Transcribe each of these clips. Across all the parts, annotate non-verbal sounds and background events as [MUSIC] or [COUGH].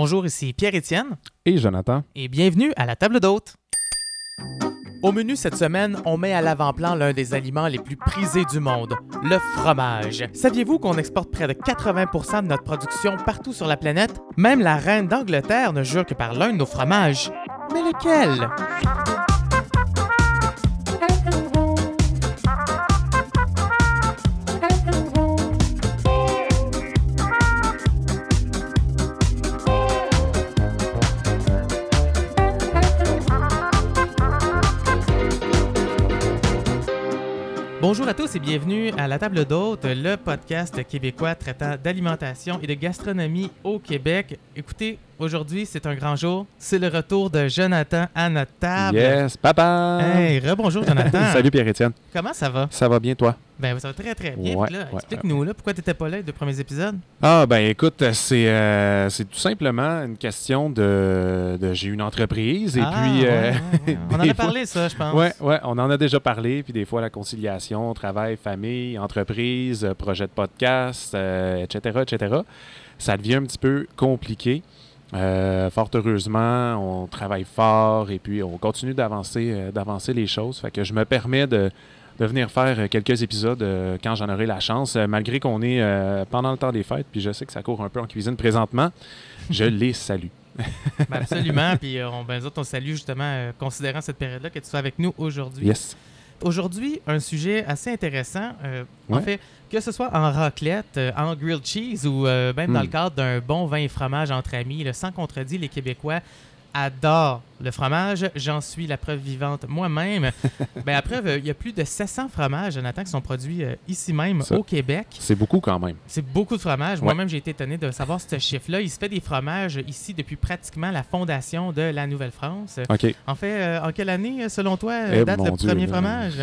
Bonjour, ici Pierre-Étienne. Et Jonathan. Et bienvenue à la table d'hôte. Au menu cette semaine, on met à l'avant-plan l'un des aliments les plus prisés du monde, le fromage. Saviez-vous qu'on exporte près de 80% de notre production partout sur la planète? Même la reine d'Angleterre ne jure que par l'un de nos fromages. Mais lequel? Bonjour à tous et bienvenue à la table d'hôte, le podcast québécois traitant d'alimentation et de gastronomie au Québec. Écoutez, aujourd'hui c'est un grand jour, c'est le retour de Jonathan à notre table. Yes, papa! Hey, rebonjour Jonathan. [LAUGHS] Salut Pierre-Étienne. Comment ça va? Ça va bien toi? Ben ça va très très bien. Ouais, ouais, Explique-nous là, pourquoi tu n'étais pas là les deux premiers épisodes? Ah ben écoute, c'est euh, c'est tout simplement une question de, de- j'ai une entreprise et Ah, puis euh, ouais. [LAUGHS] On en a fois- parlé ça, je pense. ouais ouais, on en a déjà parlé puis des fois la conciliation, travail, famille, entreprise, euh, projet de podcast, euh, etc etc. Ça devient un petit peu compliqué. Euh, fort heureusement, on travaille fort et puis on continue d'avancer euh, d'avancer les choses. Fait que je me permets de, de venir faire euh, quelques épisodes euh, quand j'en aurai la chance, euh, malgré qu'on est euh, pendant le temps des fêtes, puis je sais que ça court un peu en cuisine présentement. Je [LAUGHS] les salue. Ben, absolument. Puis on, ben, on salue justement, considérant cette période-là, que tu sois avec nous aujourd'hui. Yes. Aujourd'hui, un sujet assez intéressant. euh, En fait, que ce soit en raclette, euh, en grilled cheese ou euh, même dans le cadre d'un bon vin et fromage entre amis, là, sans contredit, les Québécois adorent le fromage. J'en suis la preuve vivante moi-même. [LAUGHS] ben, après, euh, il y a plus de 700 fromages, Jonathan, qui sont produits euh, ici même Ça. au Québec. C'est beaucoup quand même. C'est beaucoup de fromages. Ouais. Moi-même, j'ai été étonné de savoir ce chiffre-là. Il se fait des fromages ici depuis pratiquement la fondation de la Nouvelle-France. OK. En fait, euh, en quelle année, selon toi, euh, Eh, date le Dieu, premier fromage?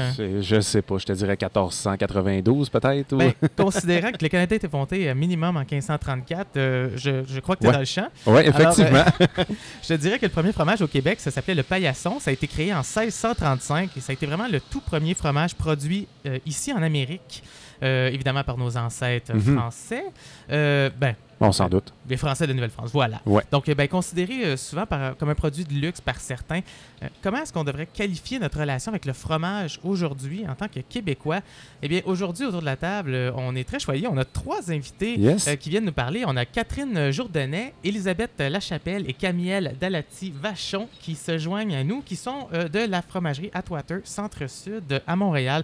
Je sais pas, je te dirais 1492 peut-être. ou- Ben, considérant que le Canada était fondé euh, minimum en 1534, euh, je, je crois que tu es Ouais. dans le champ. ouais, effectivement. [LAUGHS] [LAUGHS] Je te dirais que le premier fromage au Québec, ça s'appelait le paillasson. Ça a été créé en 1635 et ça a été vraiment le tout premier fromage produit euh, ici en Amérique. Euh, évidemment par nos ancêtres Mhm. français. Euh, ben, On s'en doute. les Français de Nouvelle-France, voilà. Ouais. Donc, euh, ben, considéré euh, souvent par- comme un produit de luxe par certains, euh, comment est-ce qu'on devrait qualifier notre relation avec le fromage aujourd'hui en tant que Québécois? Eh bien, aujourd'hui, autour de la table, on est très choyés. On a trois invités Yes. qui viennent nous parler. On a Catherine Jourdanet, Elisabeth Lachapelle et Camiel Dalati-Vachon qui se joignent à nous, qui sont de la fromagerie Atwater, Centre-Sud à Montréal.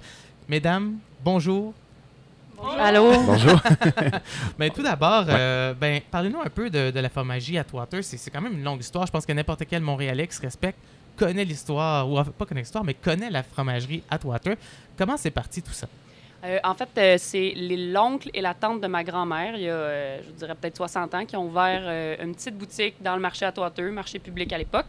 Mesdames, bonjour. Allô? Bonjour. [LAUGHS] Ben, tout d'abord, Ouais. euh, ben, parlez-nous un peu de, de la fromagerie Atwater. C'est c'est quand même une longue histoire. Je pense que n'importe quel Montréalais qui se respecte connaît l'histoire, ou enfin, pas connaît l'histoire, mais connaît la fromagerie Atwater. Comment c'est parti tout ça? Euh, en fait, euh, c'est l'oncle et la tante de ma grand-mère, il y a, euh, je dirais peut-être 60 ans, qui ont ouvert euh, une petite boutique dans le marché à Toiteux, marché public à l'époque.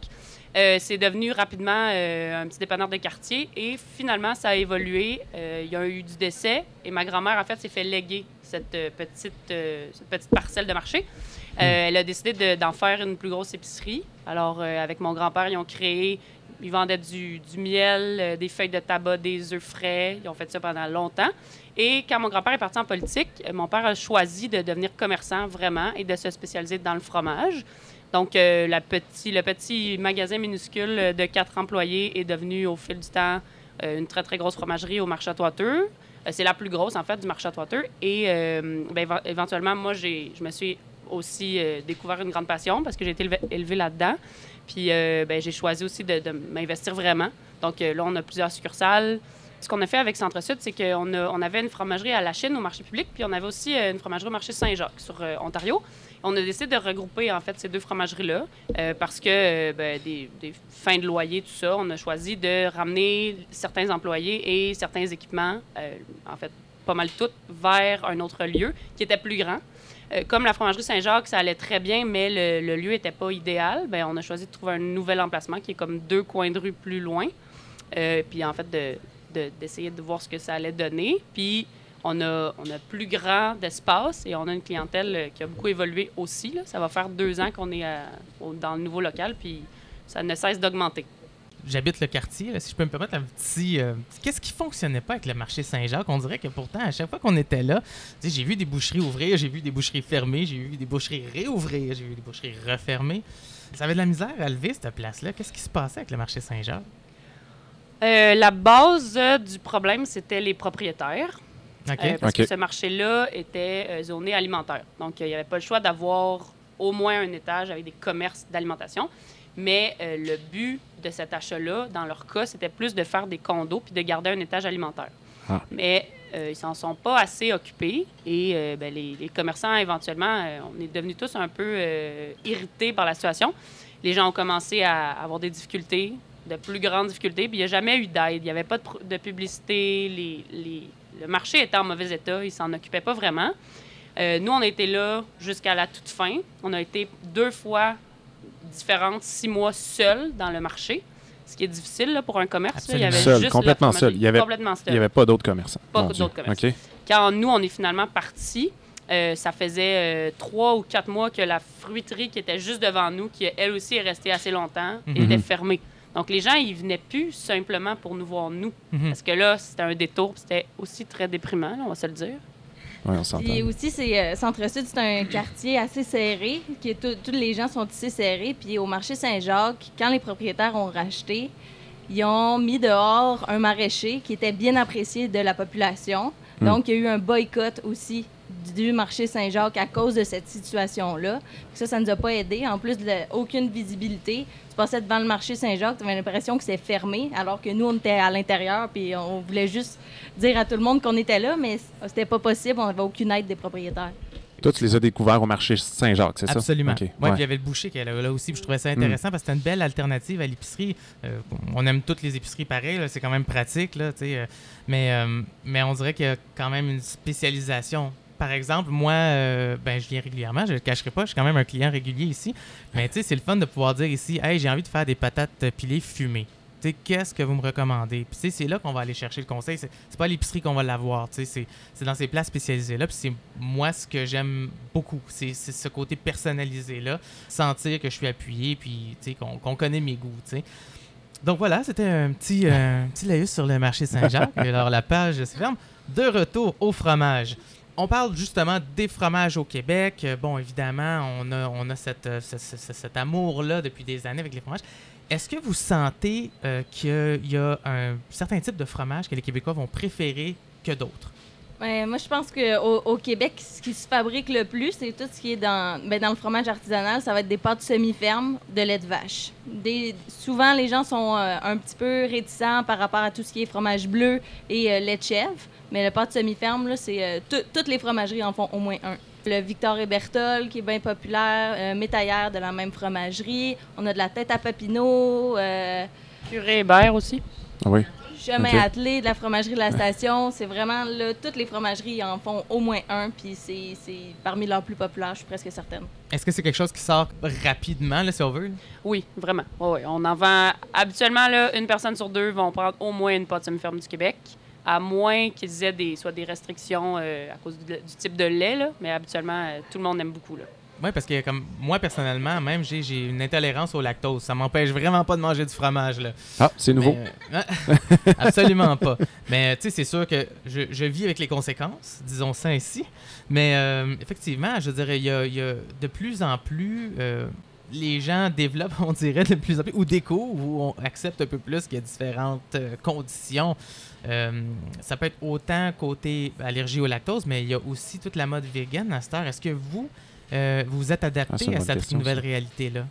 Euh, c'est devenu rapidement euh, un petit dépanneur de quartier et finalement, ça a évolué. Euh, il y a eu du décès et ma grand-mère, en fait, s'est fait léguer cette, petite, cette petite parcelle de marché. Euh, Elle a décidé de- d'en faire une plus grosse épicerie. Alors, avec mon grand-père, ils ont créé ils vendaient du, du miel, des feuilles de tabac, des œufs frais. Ils ont fait ça pendant longtemps. Et quand mon grand-père est parti en politique, mon père a choisi de devenir commerçant vraiment et de se spécialiser dans le fromage. Donc, euh, le petit magasin minuscule de quatre employés est devenu au fil du temps euh, une très, très grosse fromagerie au marché à Toiteux. Euh, c'est la plus grosse, en fait, du marché à Toiteux. Et ben, éve- éventuellement, moi, je me suis aussi découvert une grande passion parce que j'ai été élevé, élevé là-dedans. Puis ben, j'ai choisi aussi de, m'investir vraiment. Donc là, on a plusieurs succursales. Ce qu'on a fait avec Centre-Sud, c'est qu'on on avait une fromagerie à la Chine au marché public, puis on avait aussi une fromagerie au marché Saint-Jacques sur Ontario. On a décidé de regrouper en fait ces deux fromageries-là euh, parce que euh, ben, des, fins de loyer, tout ça, on a choisi de ramener certains employés et certains équipements, euh, en fait pas mal tout, vers un autre lieu qui était plus grand. Comme la fromagerie Saint-Jacques, ça allait très bien, mais le, lieu n'était pas idéal, ben, on a choisi de trouver un nouvel emplacement qui est comme deux coins de rue plus loin. Puis en fait, de- de- d'essayer de, voir ce que ça allait donner. Puis on a, on a plus grand d'espace et on a une clientèle euh, qui a beaucoup évolué aussi. là. Ça va faire deux ans qu'on est à- au- dans le nouveau local, puis ça ne cesse d'augmenter. j'habite le quartier, là, si je peux me permettre un petit. euh, Qu'est-ce qui fonctionnait pas avec le marché Saint-Jacques? On dirait que pourtant, à chaque fois qu'on était là, j'ai vu des boucheries ouvrir, j'ai vu des boucheries fermer, j'ai vu des boucheries réouvrir, j'ai vu des boucheries refermer. Ça avait de la misère à lever cette place-là. Qu'est-ce qui se passait avec le marché Saint-Jacques? Euh, la base euh, du problème, c'était les propriétaires. Euh, parce que ce marché-là était euh, zoné alimentaire. Donc, euh, il n'y avait pas le choix d'avoir au moins un étage avec des commerces d'alimentation. Mais euh, le but de cet achat-là, dans leur cas, c'était plus de faire des condos puis de garder un étage alimentaire. Ah. Mais euh, ils s'en sont pas assez occupés et euh, ben, les, les commerçants, éventuellement, euh, on est devenus tous un peu euh, irrités par la situation. Les gens ont commencé à avoir des difficultés, de plus grandes difficultés, puis il n'y a jamais eu d'aide. Il n'y avait pas de, publicité. Les, les- le marché était en mauvais état. Ils s'en occupaient pas vraiment. Euh, nous, on a été là jusqu'à la toute fin. On a été deux fois différentes, six mois seuls dans le marché, ce qui est difficile là, pour un commerce. là. Il y avait Absolument. Seul, juste complètement seul. Il avait- n'y avait pas d'autres commerçants. Pas d'autres commerçants. Quand nous, on est finalement partis, euh, ça faisait euh, trois ou quatre mois que la fruiterie qui était juste devant nous, qui elle aussi est restée assez longtemps, Mhm. était fermée. Donc les gens, ils venaient plus simplement pour nous voir nous. Mhm. Parce que là, c'était un détour, puis c'était aussi très déprimant, là, on va se le dire. Oui, on s'entend. Puis aussi, c'est euh, Centre-Sud, c'est un quartier assez serré, qui est tout- tous les gens sont ici serrés. Puis au marché Saint-Jacques, quand les propriétaires ont racheté, ils ont mis dehors un maraîcher qui était bien apprécié de la population. Hmm. Donc, il y a eu un boycott aussi du marché Saint-Jacques à cause de cette situation-là. Ça, ça nous a pas aidé. En plus, de la- aucune visibilité. Tu passais devant le marché Saint-Jacques, tu avais l'impression que c'est fermé, alors que nous, on était à l'intérieur, puis on voulait juste dire à tout le monde qu'on était là, mais c'était pas possible, on n'avait aucune aide des propriétaires. Toi, tu les as découverts au marché Saint-Jacques, c'est ça? Absolument. OK. Ouais, Ouais. puis il y avait le boucher qui est là, là aussi, puis je trouvais ça intéressant parce que c'était une belle alternative à l'épicerie. Euh, on aime toutes les épiceries pareilles, c'est quand même pratique, là, euh, mais, euh, mais on dirait qu'il y a quand même une spécialisation. Par exemple, moi, euh, ben, je viens régulièrement, je ne le cacherai pas, je suis quand même un client régulier ici, mais tu sais, c'est le fun de pouvoir dire ici, hey, j'ai envie de faire des patates pilées fumées. Tu sais, qu'est-ce que vous me recommandez? Puis tu sais, c'est là qu'on va aller chercher le conseil. C'est pas à l'épicerie qu'on va l'avoir. tu sais, C'est dans ces places spécialisées-là. Puis c'est moi ce que j'aime beaucoup. C'est ce côté personnalisé-là. Sentir que je suis appuyé, puis tu sais, qu'on qu'on connaît mes goûts. tu sais. Donc voilà, c'était un petit, euh, un petit laïus sur le marché Saint-Jacques. [LAUGHS] Alors la page se ferme. De retour au fromage. On parle justement des fromages au Québec. Euh, Bon, évidemment, on a, on a euh, ce- ce- ce- cet amour-là depuis des années avec les fromages. Est-ce que vous sentez euh, qu'il y a un certain type de fromage que les Québécois vont préférer que d'autres? Ouais, moi, je pense qu'au au Québec, ce qui se fabrique le plus, c'est tout ce qui est dans, ben, dans le fromage artisanal. Ça va être des pâtes semi-fermes de lait de vache. Souvent, les gens sont un petit peu réticents par rapport à tout ce qui est fromage bleu et lait de chèvre. Mais le pâte semi-ferme, là, c'est euh, tout- toutes les fromageries en font au moins un. Le Victor et Berthold, qui est bien populaire, euh, Métaillère de la même fromagerie. On a de la tête à Papineau, euh, Purée Hébert aussi. Ah Oui. Chemin attelé de la fromagerie de la station, c'est vraiment là, toutes les fromageries en font au moins un, puis c'est c'est parmi leurs plus populaires, je suis presque certaine. Est-ce que c'est quelque chose qui sort rapidement, là, si on veut? là? Oui, vraiment. Ouais. On en vend habituellement là, une personne sur deux vont prendre au moins une pâte semi-ferme du Québec, à moins qu'ils aient des, soit des restrictions euh, à cause du, du type de lait, là, mais habituellement euh, tout le monde aime beaucoup. Là. Oui, parce que comme moi, personnellement, même, j'ai j'ai une intolérance au lactose. Ça m'empêche vraiment pas de manger du fromage, là. Ah, c'est nouveau. Mais, euh, [LAUGHS] absolument pas. Mais tu sais, c'est sûr que je, je vis avec les conséquences, disons ça ainsi. Mais euh, effectivement, je dirais, il y a, il y a de plus en plus. Les gens développent, [LAUGHS] on dirait, de plus en plus, ou découvrent, ou on accepte un peu plus qu'il y a différentes euh, conditions. Euh, ça peut être autant côté allergie au lactose, mais il y a aussi toute la mode vegan à cette heure. Est-ce que vous, euh, vous êtes Ah, adapté une à cette question, nouvelle réalité-là?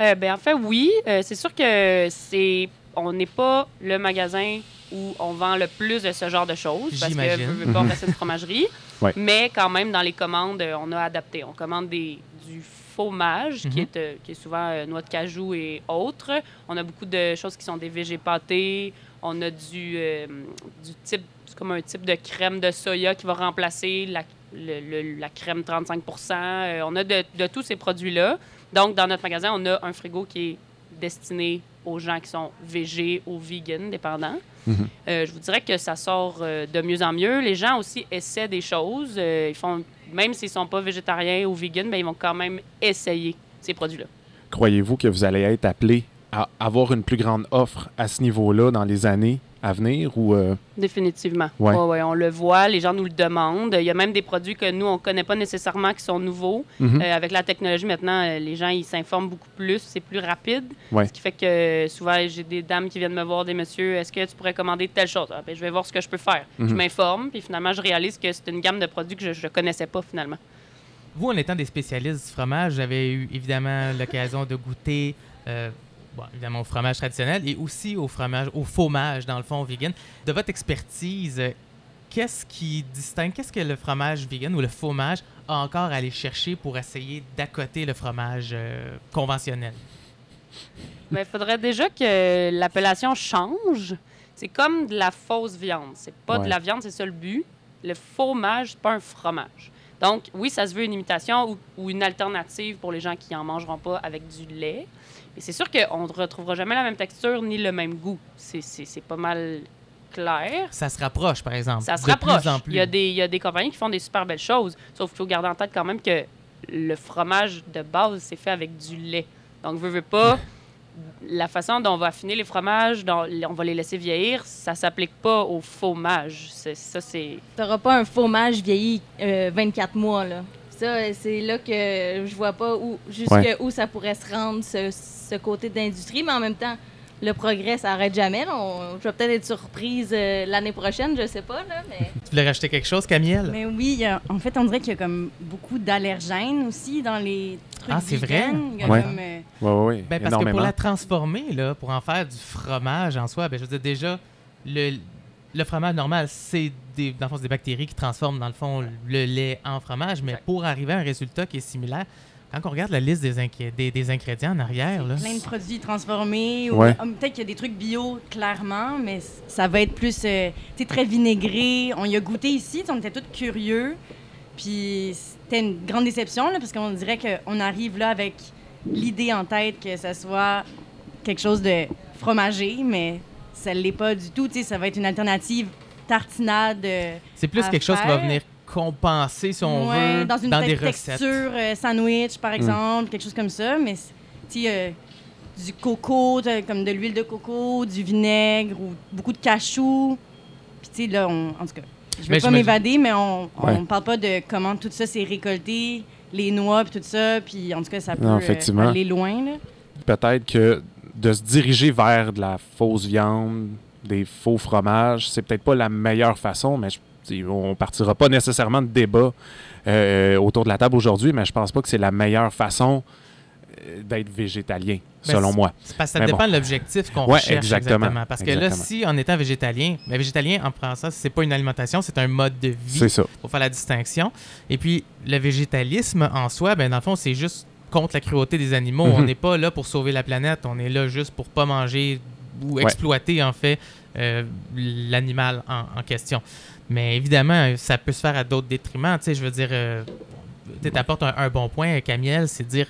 Euh, ben, en fait, oui. Euh, c'est sûr que c'est on n'est pas le magasin où on vend le plus de ce genre de choses. Parce que veux, veux pas, on reste une [LAUGHS] fromagerie. Ouais. Mais quand même, dans les commandes, on a adapté. On commande des, du fromage, Mhm. qui, est, euh, qui est souvent euh, noix de cajou et autres. On a beaucoup de choses qui sont des végés pâtés. On a du, euh, du type, c'est comme un type de crème de soya qui va remplacer la, le- le- la crème 35 Euh, On a de, de tous ces produits-là. Donc, dans notre magasin, on a un frigo qui est destiné aux gens qui sont végés ou vegan, dépendant. Mhm. Euh, je vous dirais que ça sort de mieux en mieux. Les gens aussi essaient des choses. Ils font, même s'ils sont pas végétariens ou vegan, ben, ils vont quand même essayer ces produits-là. Croyez-vous que vous allez être appelé à avoir une plus grande offre à ce niveau-là dans les années à venir ou euh, Définitivement. Ouais. Ouais, ouais, on le voit, les gens nous le demandent. Il y a même des produits que nous, on ne connaît pas nécessairement qui sont nouveaux. mhm. Euh, avec la technologie, maintenant, euh, les gens, ils s'informent beaucoup plus, c'est plus rapide. Ouais. Ce qui fait que souvent, j'ai des dames qui viennent me voir, des messieurs, est-ce que tu pourrais commander telle chose? Ah, ben, je vais voir ce que je peux faire. Je Mhm. m'informe, puis finalement, je réalise que c'est une gamme de produits que je ne connaissais pas finalement. Vous, en étant des spécialistes du fromage, j'avais eu évidemment l'occasion de goûter, euh, bon, évidemment, au fromage traditionnel et aussi au fromage, au fromage, dans le fond, vegan. De votre expertise, euh, qu'est-ce qui distingue, qu'est-ce que le fromage vegan ou le fromage a encore à aller chercher pour essayer d'accoter le fromage euh, conventionnel? Mais il faudrait déjà que l'appellation change. C'est comme de la fausse viande. C'est pas Ouais. de la viande, c'est ça le but. Le fromage, c'est pas un fromage. Donc, oui, ça se veut une imitation ou, ou une alternative pour les gens qui en mangeront pas avec du lait. Mais c'est sûr qu'on ne retrouvera jamais la même texture ni le même goût. C'est- pas mal clair. Ça se rapproche, par exemple. Ça se de rapproche. Plus en plus. Il, y a des, il y a des compagnies qui font des super belles choses. Sauf qu'il faut garder en tête quand même que le fromage de base, c'est fait avec du lait. Donc, veux, veux pas, [LAUGHS] la façon dont on va affiner les fromages, dont on va les laisser vieillir, ça s'applique pas au fromage. Ça, c'est... T'auras pas un fromage vieilli euh, 24 mois, là. Ça, euh, c'est là que je vois pas où, jusqu'où Ouais. ça pourrait se rendre, ce, ce côté d'industrie, mais en même temps, le progrès, ça arrête jamais. On- je vais peut-être être surprise euh, l'année prochaine, je sais pas, là, mais... [LAUGHS] Tu voulais rajouter quelque chose, Camille? Mais oui, a- en fait, on dirait qu'il y a comme beaucoup d'allergènes aussi dans les trucs Ah, c'est vrai? Euh, ouais, ouais, Ben, parce que pour la transformer, là, pour en faire du fromage en soi, ben, je veux dire, déjà, le, le fromage normal, c'est des, dans le fond, c'est des bactéries qui transforment, dans le fond, le lait en fromage. Mais Exact. pour arriver à un résultat qui est similaire, quand on regarde la liste des, inqui- des, des ingrédients en arrière, là, plein de produits transformés. ou- Ouais. ah, Peut-être qu'il y a des trucs bio, clairement, mais ça va être plus euh, très vinaigré. On y a goûté ici, on était tous curieux. Puis c'était une grande déception, là, parce qu'on dirait qu'on arrive là avec l'idée en tête que ça soit quelque chose de fromagé, mais ça ne l'est pas du tout. Tu sais, ça va être une alternative tartinade. euh, c'est plus à quelque chose qui va venir compenser, si on Ouais, veut, dans une des te- recettes. texture euh, sandwich, par exemple, quelque chose comme ça. Mais tu sais, euh, du coco, comme de l'huile de coco, du vinaigre ou beaucoup de cachou. Puis tu sais, là, on, en tout cas, je Mais veux pas m'évader, mais on, Ouais. parle pas de comment tout ça s'est récolté, les noix, puis tout ça. Puis en tout cas, ça peut Non, euh, aller loin. Là. Peut-être que de se diriger vers de la fausse viande, des faux fromages, c'est peut-être pas la meilleure façon, mais je- on partira pas nécessairement de débat euh, autour de la table aujourd'hui, mais je pense pas que c'est la meilleure façon euh, d'être végétalien, Ben, selon moi. Parce que ça Mais dépend bon. de l'objectif qu'on Ouais, recherche exactement. exactement. Parce que là, si en étant végétalien, mais végétalien, en ça, c'est pas une alimentation, c'est un mode de vie. C'est ça. pour faire la distinction. Et puis, le végétalisme en soi, ben, dans le fond, c'est juste contre la cruauté des animaux. On Mhm. n'est pas là pour sauver la planète, on est là juste pour pas manger ou Ouais. exploiter, en fait, euh, l'animal en, en question. Mais évidemment, ça peut se faire à d'autres détriments. Tu sais, je veux dire, euh, tu apportes un, un bon point, Camiel, c'est de dire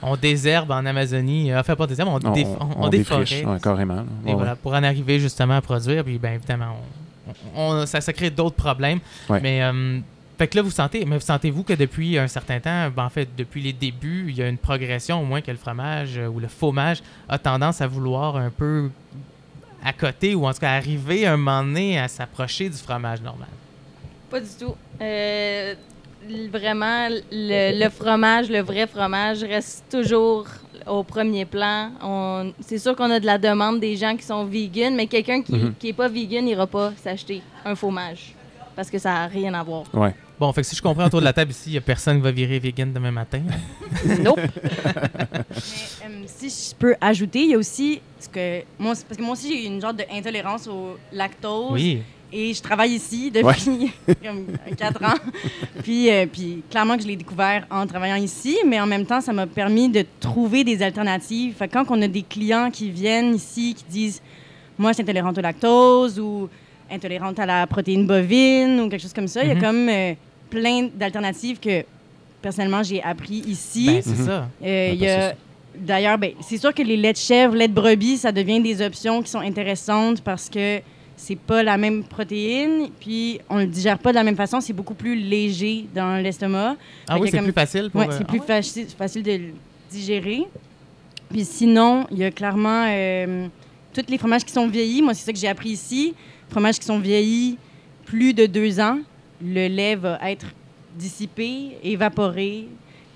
on désherbe en Amazonie, euh, enfin pas désherbe, on, On, dé- on- on défriche, ouais, carrément. Et voilà, pour en arriver justement à produire, puis bien évidemment, ça, ça crée d'autres problèmes. Mais euh, fait que là, vous sentez, mais vous sentez-vous que depuis un certain temps, ben, en fait, depuis les débuts, il y a une progression au moins que le fromage euh, ou le fromage a tendance à vouloir un peu à côté ou en tout cas arriver un moment donné à s'approcher du fromage normal? Pas du tout. Euh, vraiment, le, le fromage, le vrai fromage, reste toujours au premier plan. C'est sûr qu'on a de la demande des gens qui sont vegan, mais quelqu'un qui Mhm. n'est pas vegan n'ira pas s'acheter un fromage parce que ça n'a rien à voir. Ouais. Bon, fait que si je comprends autour de la table ici, il n'y a personne qui va virer vegan demain matin. [LAUGHS] Nope. Mais euh, si je peux ajouter, il y a aussi ce que moi, parce que moi aussi j'ai une genre d'intolérance au lactose. Oui. Et je travaille ici depuis [LAUGHS] comme 4 ans. Puis, euh, puis clairement que je l'ai découvert en travaillant ici, mais en même temps, ça m'a permis de trouver des alternatives. Fait que quand on a des clients qui viennent ici, qui disent Moi, je suis intolérante au lactose ou intolérante à la protéine bovine ou quelque chose comme ça, il y Mhm. a comme euh, plein d'alternatives que personnellement j'ai appris ici. Ben, c'est ça. Euh, y a- D'ailleurs, ben, c'est sûr que les laits de chèvre, lait de brebis, ça devient des options qui sont intéressantes parce que c'est pas la même protéine, puis on le digère pas de la même façon, c'est beaucoup plus léger dans l'estomac. Ah Fait oui, c'est comme- plus facile pour. Ouais, euh, c'est ah plus ouais? faci- facile de le digérer. Puis sinon, il y a clairement euh, tous les fromages qui sont vieillis. Moi, c'est ça que j'ai appris ici. Fromages qui sont vieillis plus de deux ans, le lait va être dissipé, évaporé.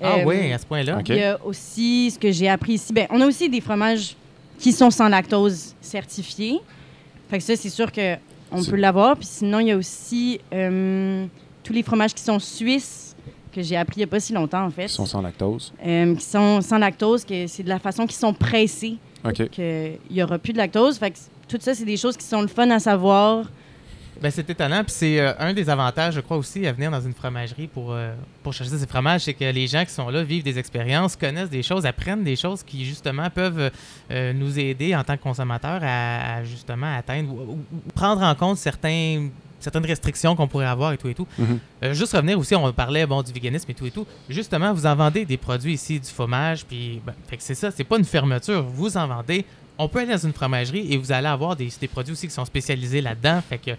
Ah Euh, oui, à ce point-là. Ok. Il y a aussi ce que j'ai appris ici. Ben, on a aussi des fromages qui sont sans lactose certifiés. Fait que ça, c'est sûr qu'on peut l'avoir. Puis sinon, il y a aussi euh, tous les fromages qui sont suisses, que j'ai appris il n'y a pas si longtemps, en fait. Qui sont sans lactose. Euh, qui sont sans lactose, que c'est de la façon qu'ils sont pressés, OK. qu'il n'y aura plus de lactose. Fait que tout ça, c'est des choses qui sont le fun à savoir. Ben, c'est étonnant. Puis c'est euh, un des avantages, je crois aussi, à venir dans une fromagerie pour, euh, pour chercher ces fromages, c'est que les gens qui sont là vivent des expériences, connaissent des choses, apprennent des choses qui, justement, peuvent euh, nous aider en tant que consommateurs à, à, justement atteindre ou, prendre en compte certains certaines restrictions qu'on pourrait avoir et tout et tout. Mhm. Juste revenir aussi, on parlait bon du véganisme et tout et tout. Justement, vous en vendez des produits ici, du fromage, puis ben, fait que c'est ça, c'est pas une fermeture, vous en vendez. On peut aller dans une fromagerie et vous allez avoir des, des produits aussi qui sont spécialisés là-dedans. Fait que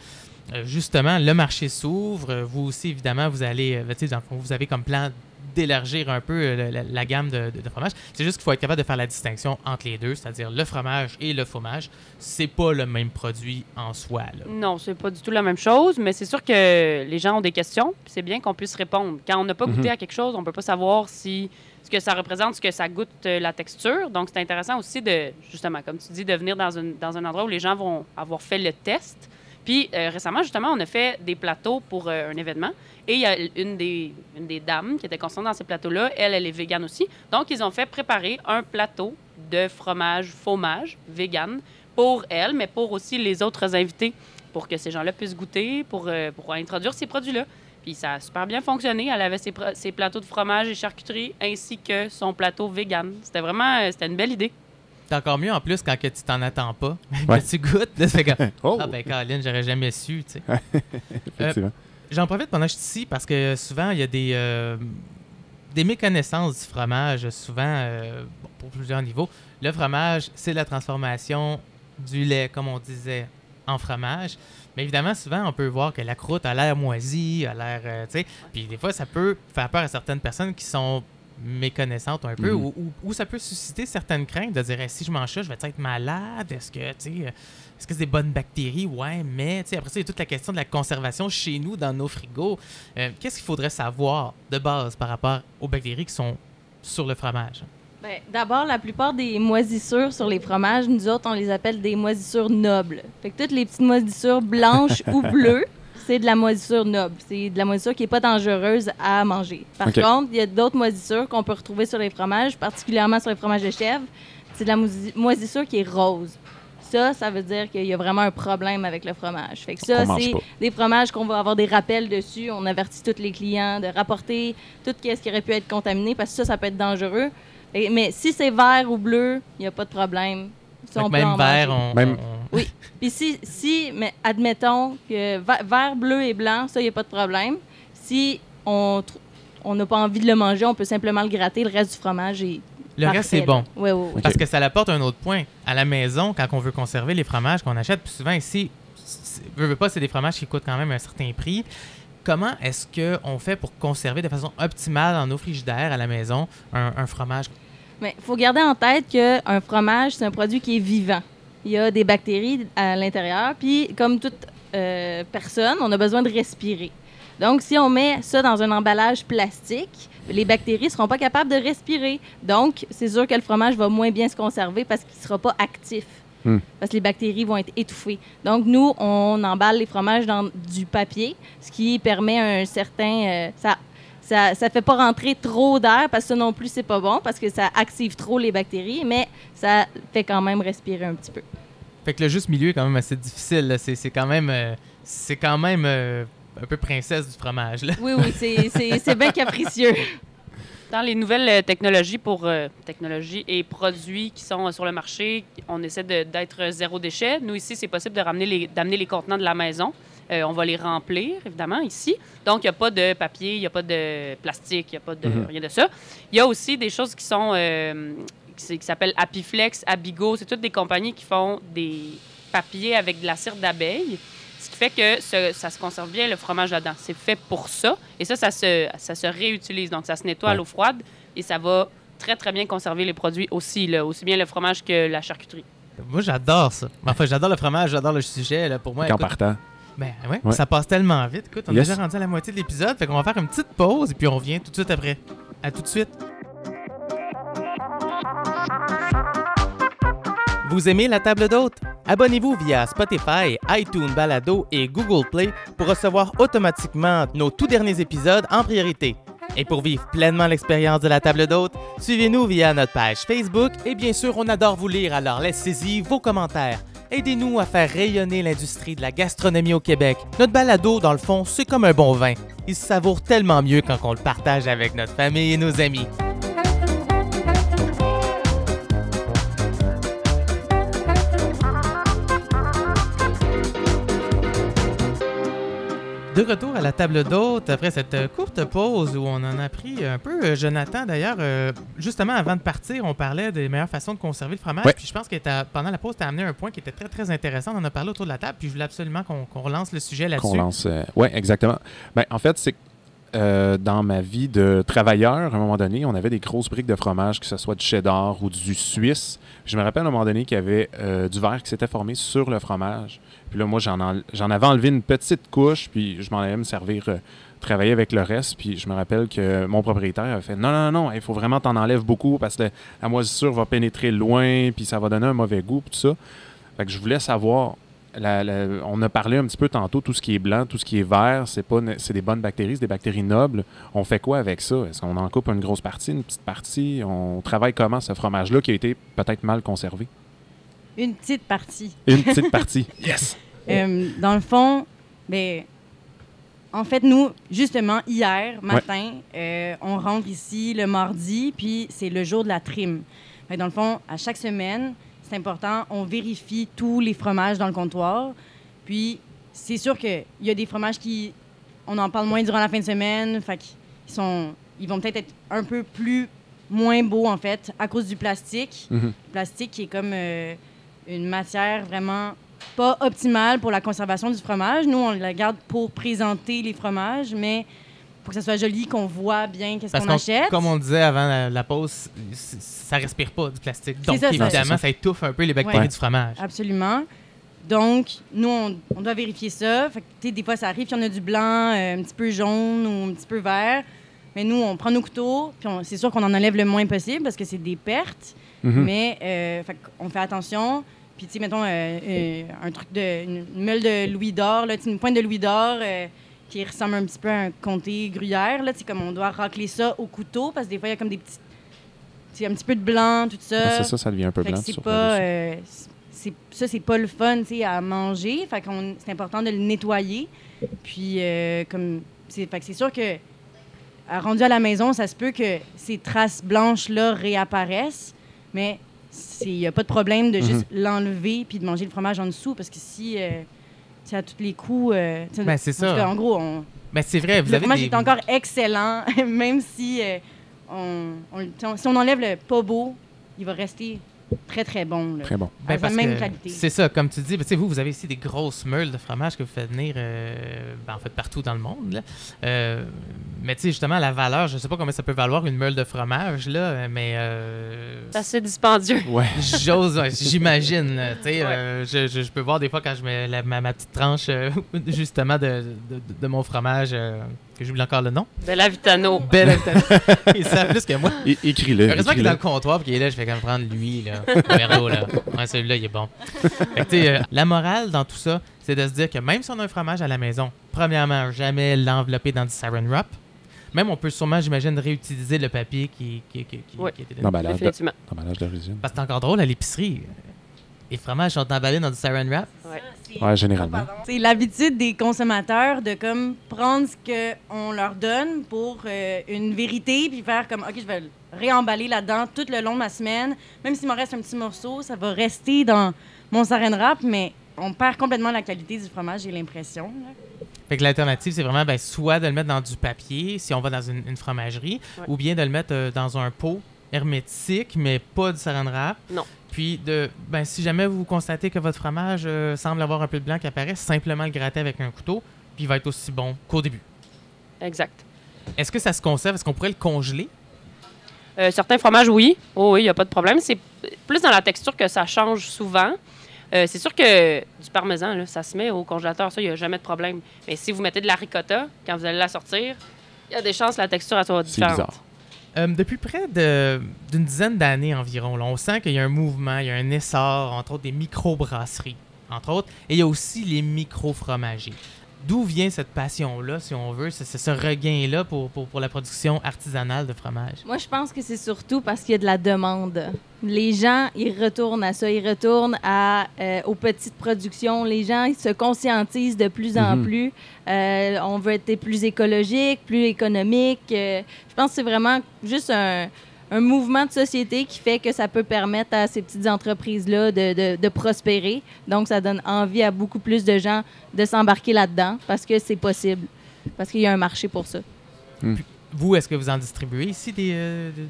justement, le marché s'ouvre. Euh, Vous aussi, évidemment, vous allez, euh, tu sais, dans le fond, vous avez comme plan d'élargir un peu euh, la, la gamme de, de, de fromages. C'est juste qu'il faut être capable de faire la distinction entre les deux, c'est-à-dire le fromage et le fromage. C'est pas le même produit en soi. Là. Non, c'est pas du tout la même chose, mais c'est sûr que les gens ont des questions, puis c'est bien qu'on puisse répondre. Quand on n'a pas goûté Mhm. à quelque chose, on peut pas savoir si ce que ça représente, ce que ça goûte euh, la texture. Donc, c'est intéressant aussi de, justement, comme tu dis, de venir dans, une, dans un endroit où les gens vont avoir fait le test. Puis euh, récemment, justement, on a fait des plateaux pour euh, un événement. Et il y a une des, dames qui était constante dans ces plateaux-là. Elle, elle est végane aussi. Donc, ils ont fait préparer un plateau de fromage, fromage, vegan, pour elle, mais pour aussi les autres invités, pour que ces gens-là puissent goûter, pour, euh, pour introduire ces produits-là. Puis ça a super bien fonctionné. Elle avait ses, plateaux de fromage et charcuterie, ainsi que son plateau vegan. C'était vraiment c'était une belle idée. C'est encore mieux en plus quand que tu t'en attends pas. [LAUGHS] Ouais. que tu goûtes. C'est comme, [LAUGHS] Oh! ah ben Caroline, j'aurais jamais su. tu sais. [LAUGHS] Effectivement. J'en profite pendant que je suis ici parce que souvent, il y a des, euh, des méconnaissances du fromage, souvent euh, bon, pour plusieurs niveaux. Le fromage, c'est la transformation du lait, comme on disait, en fromage. Mais évidemment, souvent, on peut voir que la croûte a l'air moisie, a l'air. euh, tu sais. Puis des fois, ça peut faire peur à certaines personnes qui sont méconnaissantes un peu, Mhm. ou, ou- ou ça peut susciter certaines craintes de dire si je mange ça, je vais être malade Est-ce que, tu sais, euh, est-ce que c'est des bonnes bactéries? Ouais, mais tu sais, après ça, il y a toute la question de la conservation chez nous, dans nos frigos. Euh, Qu'est-ce qu'il faudrait savoir de base par rapport aux bactéries qui sont sur le fromage? Ben, D'abord, la plupart des moisissures sur les fromages, nous autres, on les appelle des moisissures nobles. Fait que toutes les petites moisissures blanches [LAUGHS] ou bleues, c'est de la moisissure noble. C'est de la moisissure qui n'est pas dangereuse à manger. Par contre, il y a d'autres moisissures qu'on peut retrouver sur les fromages, particulièrement sur les fromages de chèvre. C'est de la moisi- moisissure qui est rose. Ça, ça veut dire qu'il y a vraiment un problème avec le fromage. Fait que ça, c'est des fromages qu'on va avoir des rappels dessus. On avertit tous les clients de rapporter tout ce qui aurait pu être contaminé parce que ça, ça peut être dangereux. Et- mais si c'est vert ou bleu, il n'y a pas de problème. Ça, on peut Même en vert, manger. on. Même- on- Puis si, si, mais admettons que vert, bleu et blanc, ça, il n'y a pas de problème. Si on on n'a pas envie de le manger, on peut simplement le gratter. Le reste du fromage est Le reste, c'est bon. Oui, oui, oui. Parce que ça apporte un autre point. À la maison, quand on veut conserver les fromages qu'on achète, puis souvent ici, veux, veux pas, c'est des fromages qui coûtent quand même un certain prix. Comment est-ce qu'on fait pour conserver de façon optimale dans nos frigidaires à la maison un, un fromage? Il faut garder en tête qu'un fromage, c'est un produit qui est vivant. Il y a des bactéries à l'intérieur, puis comme toute euh, personne, on a besoin de respirer. Donc, si on met ça dans un emballage plastique, les bactéries ne seront pas capables de respirer. Donc, c'est sûr que le fromage va moins bien se conserver parce qu'il ne sera pas actif. Hmm. Parce que les bactéries vont être étouffées. Donc, nous, on emballe les fromages dans du papier, ce qui permet un certain... euh, ça ça ça fait pas rentrer trop d'air parce que ça non plus c'est pas bon parce que ça active trop les bactéries mais ça fait quand même respirer un petit peu. Fait que le juste milieu est quand même assez difficile. là. C'est c'est quand même, euh, c'est quand même euh, un peu princesse du fromage. Là. Oui oui, c'est- c'est c'est bien capricieux. Dans les nouvelles euh, technologies pour euh, technologies et produits qui sont euh, sur le marché, on essaie de- d'être zéro déchet. Nous, ici, c'est possible de ramener les, d'amener les contenants de la maison. Euh, on va les remplir, évidemment, ici. Donc, il n'y a pas de papier, il n'y a pas de plastique, il n'y a pas de Mhm. rien de ça. Il y a aussi des choses qui sont euh, qui, s'appellent Apiflex, Abigo. C'est toutes des compagnies qui font des papiers avec de la cire d'abeille. Ce qui fait que ce- ça se conserve bien le fromage là-dedans. C'est fait pour ça. Et ça, ça se, ça se réutilise. Donc, ça se nettoie à l'eau froide et ça va très, très bien conserver les produits aussi, là, aussi bien le fromage que la charcuterie. Moi, j'adore ça. Enfin, j'adore le fromage, j'adore le sujet. Là, pour moi, Quand écoute, partant. Ben, ouais, Ouais. ça passe tellement vite. Écoute, on Yes. est déjà rendu à la moitié de l'épisode. Fait qu'on va faire une petite pause et puis on revient tout de suite après. À tout de suite. Vous aimez la table d'hôte? Abonnez-vous via Spotify, iTunes Balado et Google Play pour recevoir automatiquement nos tout derniers épisodes en priorité. Et pour vivre pleinement l'expérience de la table d'hôte, suivez-nous via notre page Facebook et bien sûr, on adore vous lire, alors laissez-y vos commentaires. Aidez-nous à faire rayonner l'industrie de la gastronomie au Québec. Notre balado, dans le fond, c'est comme un bon vin. Il se savoure tellement mieux quand on le partage avec notre famille et nos amis. De retour à la table d'hôte après cette euh, courte pause où on en a pris un peu. Euh, Jonathan, d'ailleurs, euh, justement avant de partir, on parlait des meilleures façons de conserver le fromage. Ouais. Puis je pense que pendant la pause, tu as amené un point qui était très très intéressant. On en a parlé autour de la table. Puis je voulais absolument qu'on qu'on relance le sujet Qu'on là-dessus. lance. Oui, exactement. Ben, en fait, c'est euh, dans ma vie de travailleur, à un moment donné, on avait des grosses briques de fromage, que ce soit du cheddar ou du suisse. Je me rappelle à un moment donné qu'il y avait euh, du verre qui s'était formé sur le fromage. Puis là, moi, j'en en- j'en avais enlevé une petite couche, puis je m'en allais me servir, euh, travailler avec le reste. Puis je me rappelle que mon propriétaire avait fait Non, non, non, il faut vraiment t'en enlèves beaucoup parce que la moisissure va pénétrer loin, puis ça va donner un mauvais goût, puis tout ça. Fait que je voulais savoir la- la- on a parlé un petit peu tantôt, tout ce qui est blanc, tout ce qui est vert, c'est pas c'est des bonnes bactéries, c'est des bactéries nobles. On fait quoi avec ça? Est-ce qu'on en coupe une grosse partie, une petite partie? On travaille comment ce fromage-là qui a été peut-être mal conservé? Une petite partie. Une petite partie. [LAUGHS] Yes! Euh, dans le fond, ben, en fait, nous, justement, hier matin, euh, on rentre ici le mardi, puis c'est le jour de la trim. Fait dans le fond, à chaque semaine, c'est important, on vérifie tous les fromages dans le comptoir. Puis, c'est sûr qu'il y a des fromages qui, on en parle moins durant la fin de semaine, fait qu'ils sont, ils vont peut-être être un peu plus moins beaux, en fait, à cause du plastique Mhm. le plastique qui est comme euh, une matière vraiment pas optimale pour la conservation du fromage. Nous, on la garde pour présenter les fromages, mais pour que ça soit joli, qu'on voit bien qu'est-ce qu'on achète. comme on le disait avant la, la pause, ça respire pas du plastique. Donc, ça, évidemment, ça. ça. étouffe un peu les bactéries Ouais. du fromage. Absolument. Donc, nous, on, on doit vérifier ça. Fait que, tu sais, des fois, ça arrive qu'il y en a du blanc, euh, un petit peu jaune ou un petit peu vert. Mais nous, on prend nos couteaux, puis c'est sûr qu'on en enlève le moins possible parce que c'est des pertes. Mhm. Mais euh, fait on fait attention. Puis, tu sais, mettons, euh, euh, un truc de. Une, meule de louis d'or, une pointe de louis d'or euh, qui ressemble un petit peu à un comté gruyère, là, comme on doit racler ça au couteau parce que des fois, il y a comme des petits. Tu sais, un petit peu de blanc, tout ça. Ah, c'est ça, ça devient un peu Fait blanc. c'est pas. euh, c'est, ça, c'est pas le fun, à manger. Fait qu'on, c'est important de le nettoyer. Puis, euh, comme. C'est, fait que c'est sûr que. à- Rendu à la maison, ça se peut que ces traces blanches-là réapparaissent, mais il n'y a pas de problème de juste l'enlever puis de manger le fromage en dessous, parce que si. euh, c'est à tous les coups. euh, Ben, c'est ça. cas, en gros, on, Mais c'est vrai, vous avez des... est encore excellent, [LAUGHS] même si euh, on, on- si on enlève le pas beau, il va rester très, très bon. là. Très bon. Ben, la même que qualité. C'est ça, comme tu dis, ben, tu sais, vous, vous avez ici des grosses meules de fromage que vous faites venir, euh, ben, en fait, partout dans le monde. là. Euh, mais tu sais, justement, la valeur, je sais pas combien ça peut valoir une meule de fromage, là, mais euh, C'est assez dispendieux. Ouais. [LAUGHS] j'ose, j'imagine. là, Tu sais, euh, je, je- je peux voir des fois quand je mets la- ma, ma petite tranche, euh, [LAUGHS] justement, de, de, de mon fromage, euh, que j'oublie encore le nom. De la Vitano. Belle [LAUGHS] habitation. [LAUGHS] Il sait plus que moi. Écris-le. Heureusement qu'il est dans le comptoir puis qu'il est là, je fais comme prendre lui, là. Numéro, là. Ouais, celui-là, il est bon. Fait que, euh, la morale dans tout ça, c'est de se dire que même si on a un fromage à la maison, premièrement, jamais l'envelopper dans du saran wrap. Même, on peut sûrement, j'imagine, réutiliser le papier qui, qui, qui, qui- Ouais. qui était Non, L'emballage d'origine. Parce que c'est encore drôle à l'épicerie. Les fromages sont emballés dans du saran wrap. Ouais, généralement. C'est l'habitude des consommateurs de comme prendre ce qu'on leur donne pour euh, une vérité, puis faire comme, OK, je vais le réemballer là-dedans tout le long de ma semaine. Même s'il m'en reste un petit morceau, ça va rester dans mon saran wrap, mais on perd complètement la qualité du fromage, j'ai l'impression. Fait que l'alternative, c'est vraiment ben, soit de le mettre dans du papier, si on va dans une, une fromagerie, Ouais. ou bien de le mettre euh, dans un pot hermétique, mais pas du saran wrap. Non. Puis, de, ben, si jamais vous constatez que votre fromage euh, semble avoir un peu de blanc qui apparaît, simplement le gratter avec un couteau, puis il va être aussi bon qu'au début. Exact. Est-ce que ça se conserve? Est-ce qu'on pourrait le congeler? Euh, certains fromages, oui. Oh, oui, il n'y a pas de problème. C'est plus dans la texture que ça change souvent. Euh, c'est sûr que du parmesan, là, ça se met au congélateur, ça, il n'y a jamais de problème. Mais si vous mettez de la ricotta, quand vous allez la sortir, il y a des chances que la texture soit C'est différente. bizarre. Euh, depuis près d'une dizaine d'années environ, on sent qu'il y a un mouvement, il y a un essor, entre autres des micro-brasseries, entre autres, et il y a aussi les micro-fromagers. D'où vient cette passion-là, si on veut, c'est ce regain-là pour, pour, pour la production artisanale de fromage? Moi, je pense que c'est surtout parce qu'il y a de la demande. Les gens, ils retournent à ça. Ils retournent à, euh, aux petites productions. Les gens, ils se conscientisent de plus en Mhm. plus. Euh, on veut être plus écologique, plus économique. Euh, je pense que c'est vraiment juste un, un mouvement de société qui fait que ça peut permettre à ces petites entreprises-là de, prospérer. Donc, ça donne envie à beaucoup plus de gens de s'embarquer là-dedans parce que c'est possible. Parce qu'il y a un marché pour ça. Vous, est-ce que vous en distribuez ici des, euh, de-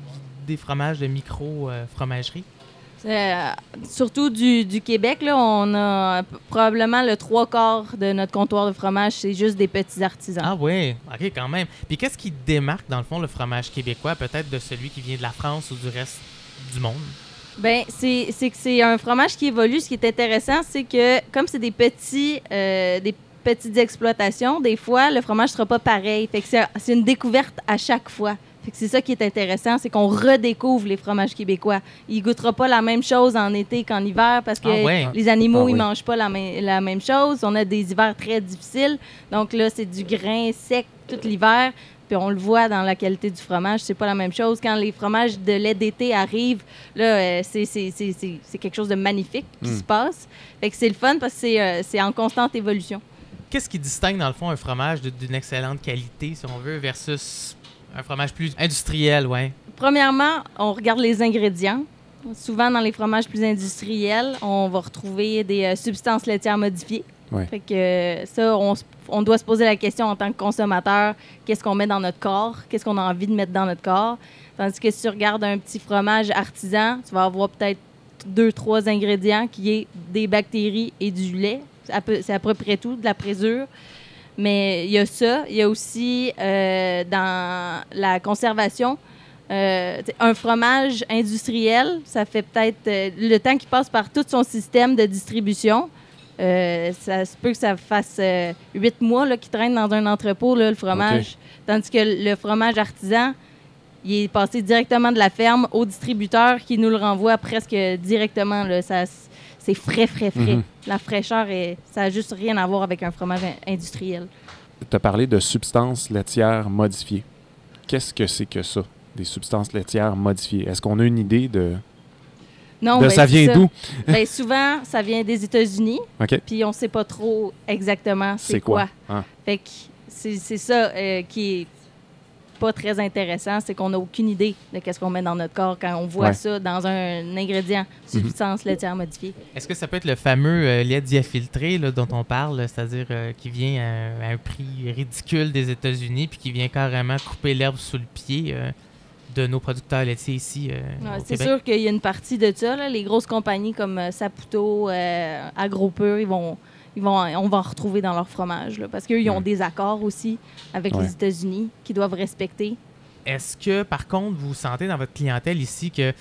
des fromages de micro-fromagerie? Euh, surtout du, du Québec, là, on a probablement le trois quarts de notre comptoir de fromage, c'est juste des petits artisans. Ah oui, ok quand même. Puis qu'est-ce qui démarque dans le fond le fromage québécois peut-être de celui qui vient de la France ou du reste du monde? Ben, c'est que c'est un fromage qui évolue. Ce qui est intéressant, c'est que comme c'est des petits, euh, des petites exploitations, des fois le fromage sera pas pareil. Fait que c'est c'est une découverte à chaque fois. C'est ça qui est intéressant, c'est qu'on redécouvre les fromages québécois. Il goûtera pas la même chose en été qu'en hiver parce que Ah ouais. les animaux Ah ils oui. mangent pas la, même chose. On a des hivers très difficiles, donc là c'est du grain sec tout l'hiver. Puis on le voit dans la qualité du fromage, c'est pas la même chose. Quand les fromages de lait d'été arrivent, là, euh, c'est- quelque chose de magnifique qui Mm. se passe. Fait que c'est le fun parce que c'est euh, c'est en constante évolution. Qu'est-ce qui distingue dans le fond un fromage d'une excellente qualité si on veut versus un fromage plus industriel, ouais? Premièrement, on regarde les ingrédients. Souvent, dans les fromages plus industriels, on va retrouver des euh, substances laitières modifiées. Ouais. Fait que euh, ça, on, doit se poser la question en tant que consommateur, qu'est-ce qu'on met dans notre corps? Qu'est-ce qu'on a envie de mettre dans notre corps? Tandis que si tu regardes un petit fromage artisan, tu vas avoir peut-être deux, trois ingrédients qui est des bactéries et du lait. C'est à peu, c'est à peu près tout, de la présure. Mais il y a ça. Il y a aussi euh, dans la conservation, euh, un fromage industriel, ça fait peut-être euh, le temps qui passe par tout son système de distribution. ça se peut que ça fasse huit mois qu'il traîne dans un entrepôt, là, le fromage. Tandis que le fromage artisan, il est passé directement de la ferme au distributeur qui nous le renvoie presque directement. Là. Ça, c'est frais, frais, frais. Mhm. La fraîcheur, est, ça n'a juste rien à voir avec un fromage in- industriel. Tu as parlé de substances laitières modifiées. Qu'est-ce que c'est que ça, des substances laitières modifiées? Est-ce qu'on a une idée de, Non, de ben, ça vient d'où? Ben, souvent, ça vient des États-Unis, [LAUGHS] OK. puis on ne sait pas trop exactement c'est C'est quoi? quoi. Ah. Fait que c'est c'est ça euh, qui est pas très intéressant, c'est qu'on n'a aucune idée de qu'est-ce qu'on met dans notre corps quand on voit Ouais. ça dans un ingrédient, substance laitière modifiée. Est-ce que ça peut être le fameux euh, lait diafiltré là, dont on parle, c'est-à-dire euh, qui vient à, à un prix ridicule des États-Unis puis qui vient carrément couper l'herbe sous le pied euh, de nos producteurs laitiers ici euh, Ouais, c'est sûr qu'il y a une partie de ça. là. Les grosses compagnies comme Saputo, euh, Agropur, ils vont, ils vont, on va en retrouver dans leur fromage. là, parce qu'eux, ils ont des accords aussi avec Ouais. les États-Unis qu'ils doivent respecter. Est-ce que, par contre, vous sentez dans votre clientèle ici que,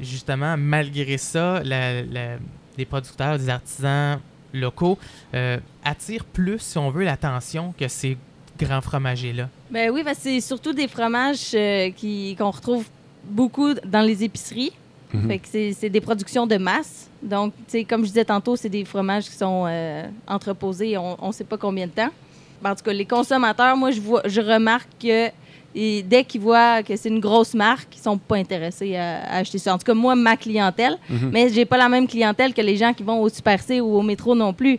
justement, malgré ça, la- la- les producteurs, les artisans locaux euh, attirent plus, si on veut, l'attention que ces grands fromagers-là? Ben oui, parce que c'est surtout des fromages euh, qui, qu'on retrouve beaucoup dans les épiceries. Mhm. Fait que c'est, des productions de masse. Donc, comme je disais tantôt, c'est des fromages qui sont euh, entreposés on ne sait pas combien de temps. Ben, en tout cas, les consommateurs, moi, je, vois, je remarque que et dès qu'ils voient que c'est une grosse marque, ils sont pas intéressés à, à acheter ça. En tout cas, moi, ma clientèle, Mhm. mais j'ai pas la même clientèle que les gens qui vont au Super C ou au métro non plus.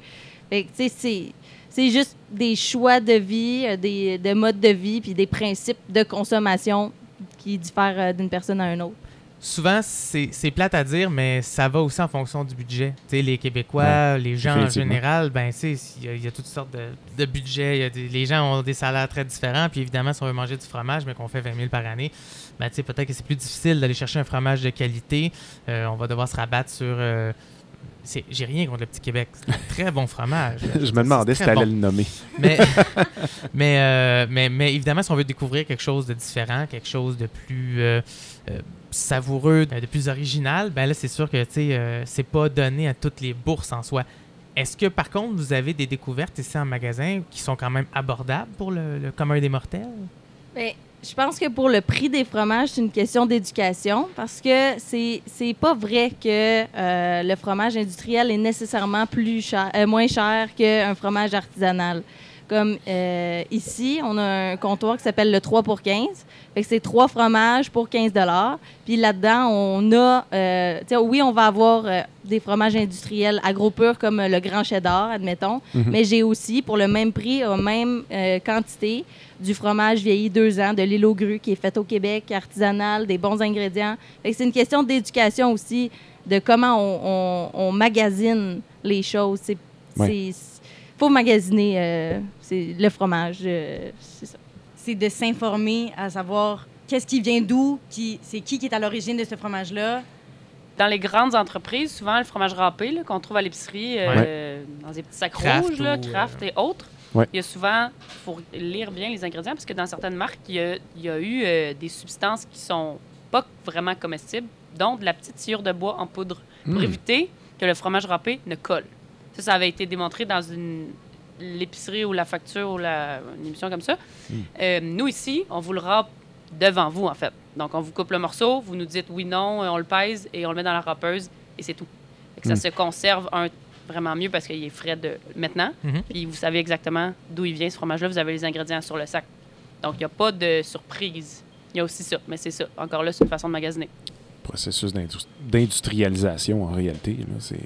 Fait que, tu sais, c'est, juste des choix de vie, euh, des, de modes de vie, puis des principes de consommation qui diffèrent euh, d'une personne à une autre. Souvent, c'est plate à dire, mais ça va aussi en fonction du budget. Les Québécois, les gens en général, ben, il y, a- il y a toutes sortes de, de budgets. il y a des- les gens ont des salaires très différents. Puis évidemment, si on veut manger du fromage, mais qu'on fait 20 000 par année, ben, peut-être que c'est plus difficile d'aller chercher un fromage de qualité. Euh, on va devoir se rabattre sur euh, j'ai rien contre le Petit Québec. C'est un très bon fromage. [LAUGHS] Je me demandais si tu allais le nommer. mais, [LAUGHS] [LAUGHS] mais, euh, mais, mais évidemment, si on veut découvrir quelque chose de différent, quelque chose de plus savoureux, de plus original, ben là, c'est sûr que euh, c'est pas donné à toutes les bourses en soi. Est-ce que par contre, vous avez des découvertes ici en magasin qui sont quand même abordables pour le, commun des mortels? Ben, je pense que pour le prix des fromages, c'est une question d'éducation parce que c'est c'est pas vrai que euh, le fromage industriel est nécessairement plus cher, euh, moins cher qu'un fromage artisanal. Comme euh, ici, on a un comptoir qui s'appelle le 3 pour 15. Fait que c'est trois fromages pour 15 Puis là-dedans, on a, euh, oui, on va avoir euh, des fromages industriels agro purs comme le Grand Cheddar, admettons. Mhm. Mais j'ai aussi, pour le même prix, à même quantité, du fromage vieilli deux ans de l'île aux grues qui est fait au Québec, artisanal, des bons ingrédients. Fait que c'est une question d'éducation aussi, de comment on, on- on magasine les choses. C'est, Ouais. faut magasiner c'est le fromage, euh, c'est ça. C'est de s'informer à savoir qu'est-ce qui vient d'où, qui, c'est qui qui est à l'origine de ce fromage-là. Dans les grandes entreprises, souvent, le fromage râpé là, qu'on trouve à l'épicerie, euh, dans des petits sacs Kraft rouges, là, Kraft euh, et autres, Ouais. il y a souvent, il faut lire bien les ingrédients, parce que dans certaines marques, il y a, il y a eu euh, des substances qui sont pas vraiment comestibles, dont de la petite sciure de bois en poudre, pour Hmm. éviter que le fromage râpé ne colle. Ça, ça avait été démontré dans une l'épicerie ou la facture ou la, une émission comme ça. Hmm. Euh, nous, ici, on vous le râpe devant vous, en fait. Donc, on vous coupe le morceau, vous nous dites oui, non, on le pèse et on le met dans la râpeuse et c'est tout. Fait que Hmm. Ça se conserve un, vraiment mieux parce qu'il est frais de maintenant. Mhm. Puis vous savez exactement d'où il vient, ce fromage-là. Vous avez les ingrédients sur le sac. Donc, il n'y a pas de surprise. Il y a aussi ça, mais c'est ça. Encore là, c'est une façon de magasiner. Processus d'indus- d'industrialisation, en réalité. là.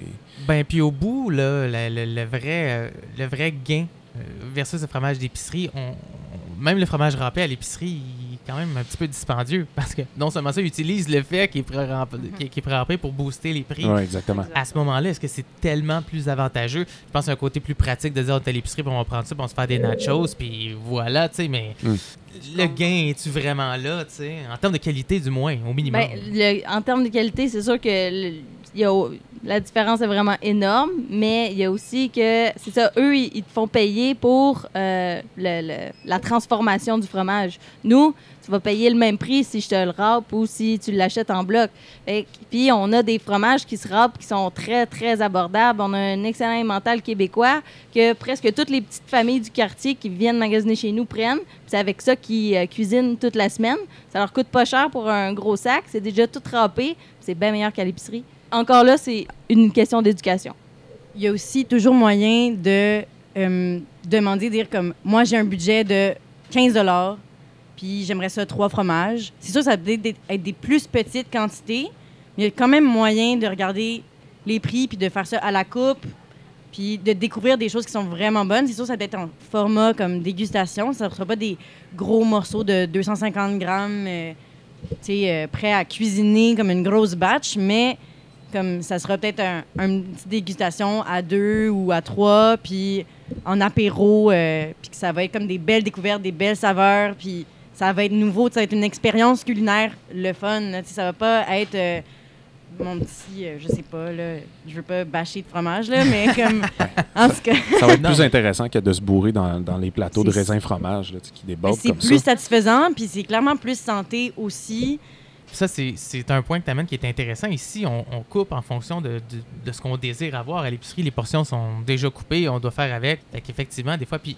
Ben, puis au bout, là, le, vrai, euh, le vrai gain euh, versus le fromage d'épicerie, même le fromage râpé à l'épicerie, il quand même un petit peu dispendieux [LAUGHS] parce que non seulement ça, il utilise le fait qu'il est pré-râpé pour booster les prix. Oui, exactement. À ce moment-là, est-ce que c'est tellement plus avantageux? Je pense qu'il y a un côté plus pratique de dire on est à l'épicerie, puis on va prendre ça, puis on va se faire des nachos, puis voilà, tu sais, mais Mm. le gain, est-tu vraiment là, tu sais? En termes de qualité, du moins, au minimum. Ben, le- en termes de qualité, c'est sûr que le- il y a- la différence est vraiment énorme, mais il y a aussi que, c'est ça, eux, ils, te font payer pour euh, la transformation du fromage. Nous, tu vas payer le même prix si je te le râpe ou si tu l'achètes en bloc. Que- Puis on a des fromages qui se râpent qui sont très, très abordables. On a un excellent mental québécois que presque toutes les petites familles du quartier qui viennent magasiner chez nous prennent. C'est avec ça qu'ils euh, cuisinent toute la semaine. Ça leur coûte pas cher pour un gros sac. C'est déjà tout râpé. C'est bien meilleur qu'à l'épicerie. Encore là, c'est une question d'éducation. Il y a aussi toujours moyen de euh, demander, dire comme moi j'ai un budget de 15 puis j'aimerais ça trois fromages. C'est sûr, ça peut être des, plus petites quantités, mais il y a quand même moyen de regarder les prix puis de faire ça à la coupe, puis de découvrir des choses qui sont vraiment bonnes. C'est sûr, ça peut être en format comme dégustation. Ça ne sera pas des gros morceaux de 250 grammes, euh, tu sais, euh, prêts à cuisiner comme une grosse batch, mais comme ça sera peut-être un, une petite dégustation à deux ou à trois, puis en apéro, euh, puis que ça va être comme des belles découvertes, des belles saveurs, puis ça va être nouveau, ça va être une expérience culinaire, le fun. là. Ça va pas être euh, mon petit, euh, je sais pas, là, je veux pas bâcher de fromage, là, mais comme, [LAUGHS] en tout cas, Ça va être plus intéressant que de se bourrer dans, dans les plateaux de raisin fromage là, qui débordent c'est plus ça. satisfaisant, puis c'est clairement plus santé aussi. Ça, c'est un point que tu amènes qui est intéressant. Ici, on, on coupe en fonction de, de- de ce qu'on désire avoir. À l'épicerie, les portions sont déjà coupées, on doit faire avec. Fait qu'effectivement, des fois, puis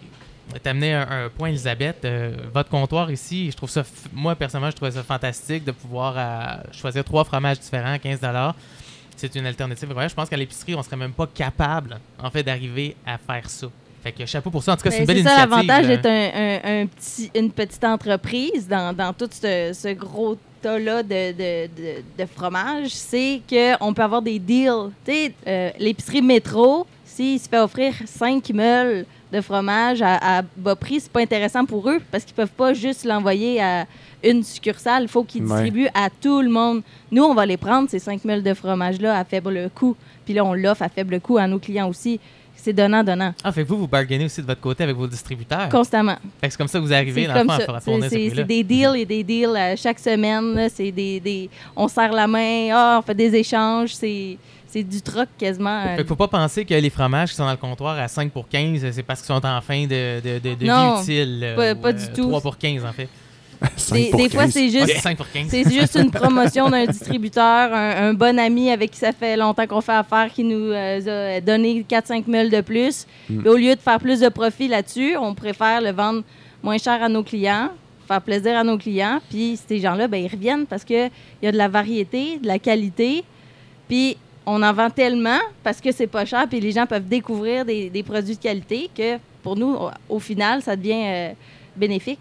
tu amené un, un point, Elisabeth. euh, votre comptoir ici, je trouve ça, moi, personnellement, je trouvais ça fantastique de pouvoir euh, choisir trois fromages différents à 15 C'est une alternative. Je pense qu'à l'épicerie, on serait même pas capable, en fait, d'arriver à faire ça. Fait que chapeau pour ça. En tout cas, c'est une Ben, belle c'est ça l'avantage là. d'être un, un- un petit, une petite entreprise dans, dans tout ce, ce gros tas-là de, de, de, de fromage, c'est qu'on peut avoir des deals. Tu sais, euh, l'épicerie métro, s'il se fait offrir 5 meules de fromage à, à bas prix, c'est pas intéressant pour eux parce qu'ils peuvent pas juste l'envoyer à une succursale. Il faut qu'ils Ouais. distribuent à tout le monde. Nous, on va les prendre, ces 5 meules de fromage-là, à faible coût. Puis là, on l'offre à faible coût à nos clients aussi. C'est donnant-donnant, Ah, fait que vous, vous bargainez aussi de votre côté avec vos distributeurs? constamment. Fait que c'est comme ça que vous arrivez, dans le fond, à C'est- tourner des deals et des deals euh, chaque semaine. là. C'est des, des- on serre la main, ah, on fait des échanges. C'est c'est du troc quasiment. euh, Fait qu'il faut pas penser que les fromages qui sont dans le comptoir à 5 pour 15, c'est parce qu'ils sont en fin de, de, de, de Non, vie utile. euh, pas- pas du tout. 3 pour 15, en fait. Des, fois, 15. c'est juste. Ok, 5 pour 15. C'est juste une promotion d'un distributeur, un, un bon ami avec qui ça fait longtemps qu'on fait affaire, qui nous euh, a donné 4-5 000 de plus. Mm. Puis au lieu de faire plus de profit là-dessus, on préfère le vendre moins cher à nos clients, faire plaisir à nos clients. Puis ces gens-là, ben, ils reviennent parce qu'il y a de la variété, de la qualité. Puis on en vend tellement parce que c'est pas cher, puis les gens peuvent découvrir des, des produits de qualité que pour nous, au, au final, ça devient euh, bénéfique.